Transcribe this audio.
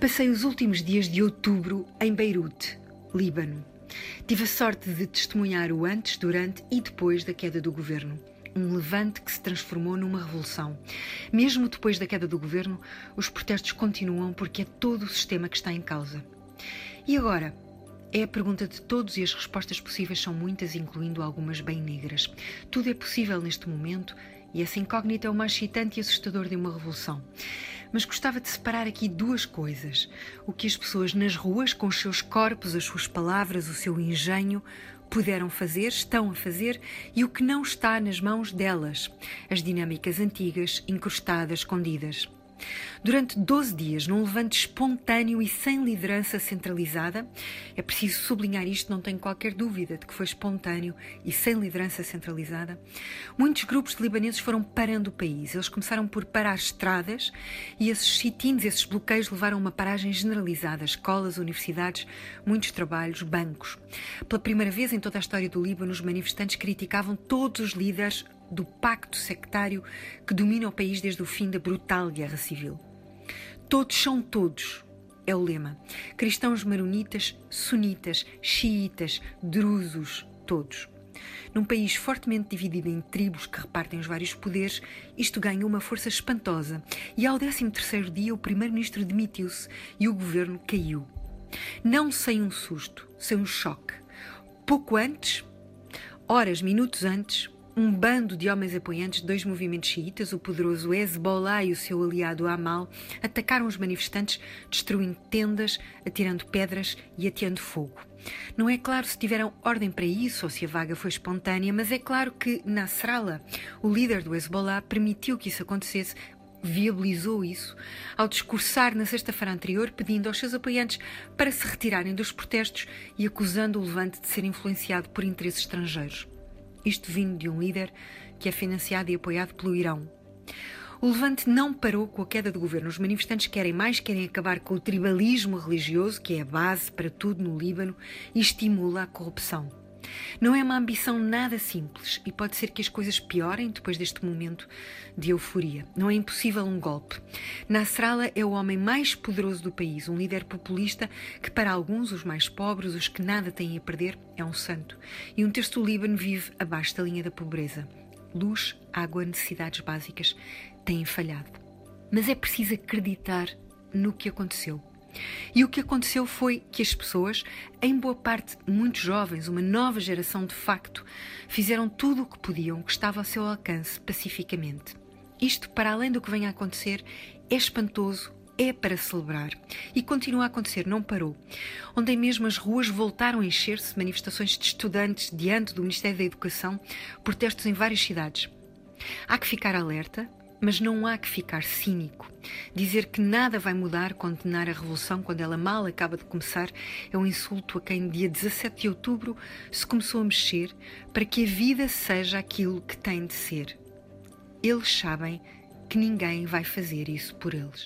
Passei os últimos dias de outubro em Beirute, Líbano. Tive a sorte de testemunhar o antes, durante e depois da queda do governo. Um levante que se transformou numa revolução. Mesmo depois da queda do governo, os protestos continuam porque é todo o sistema que está em causa. E agora? É a pergunta de todos e as respostas possíveis são muitas, incluindo algumas bem negras. Tudo é possível neste momento e essa incógnita é o mais excitante e assustador de uma revolução. Mas gostava de separar aqui duas coisas: o que as pessoas nas ruas, com os seus corpos, as suas palavras, o seu engenho, puderam fazer, estão a fazer, e o que não está nas mãos delas, as dinâmicas antigas, incrustadas, escondidas. Durante 12 dias, num levante espontâneo e sem liderança centralizada, é preciso sublinhar isto, não tenho qualquer dúvida de que foi espontâneo e sem liderança centralizada, muitos grupos de libaneses foram parando o país. Eles começaram por parar estradas e esses sit-ins, esses bloqueios levaram a uma paragem generalizada, escolas, universidades, muitos trabalhos, bancos. Pela primeira vez em toda a história do Líbano, os manifestantes criticavam todos os líderes do pacto sectário que domina o país desde o fim da brutal guerra civil. Todos são todos, é o lema. Cristãos maronitas, sunitas, xiitas, drusos, todos. Num país fortemente dividido em tribos que repartem os vários poderes, isto ganha uma força espantosa. E ao 13º dia o primeiro-ministro demitiu-se e o governo caiu. Não sem um susto, sem um choque. Pouco antes, horas, minutos antes, um bando de homens apoiantes de dois movimentos xiitas, o poderoso Hezbollah e o seu aliado Amal, atacaram os manifestantes, destruindo tendas, atirando pedras e ateando fogo. Não é claro se tiveram ordem para isso ou se a vaga foi espontânea, mas é claro que Nasrallah, o líder do Hezbollah, permitiu que isso acontecesse viabilizou isso ao discursar na sexta-feira anterior pedindo aos seus apoiantes para se retirarem dos protestos e acusando o levante de ser influenciado por interesses estrangeiros isto vindo de um líder que é financiado e apoiado pelo Irão. O levante não parou com a queda do governo. Os manifestantes querem mais, querem acabar com o tribalismo religioso, que é a base para tudo no Líbano, e estimula a corrupção. Não é uma ambição nada simples e pode ser que as coisas piorem depois deste momento de euforia. Não é impossível um golpe. Nasrallah é o homem mais poderoso do país, um líder populista que, para alguns, os mais pobres, os que nada têm a perder, é um santo. E um terço do Líbano vive abaixo da linha da pobreza. Luz, água, necessidades básicas têm falhado. Mas é preciso acreditar no que aconteceu. E o que aconteceu foi que as pessoas, em boa parte muito jovens, uma nova geração de facto, fizeram tudo o que podiam, que estava ao seu alcance, pacificamente. Isto, para além do que vem a acontecer, é espantoso, é para celebrar. E continua a acontecer, não parou. Ontem mesmo as ruas voltaram a encher-se, manifestações de estudantes diante do Ministério da Educação, protestos em várias cidades. Há que ficar alerta, mas não há que ficar cínico. Dizer que nada vai mudar, condenar a revolução quando ela mal acaba de começar, é um insulto a quem, dia 17 de outubro, se começou a mexer para que a vida seja aquilo que tem de ser. Eles sabem que ninguém vai fazer isso por eles.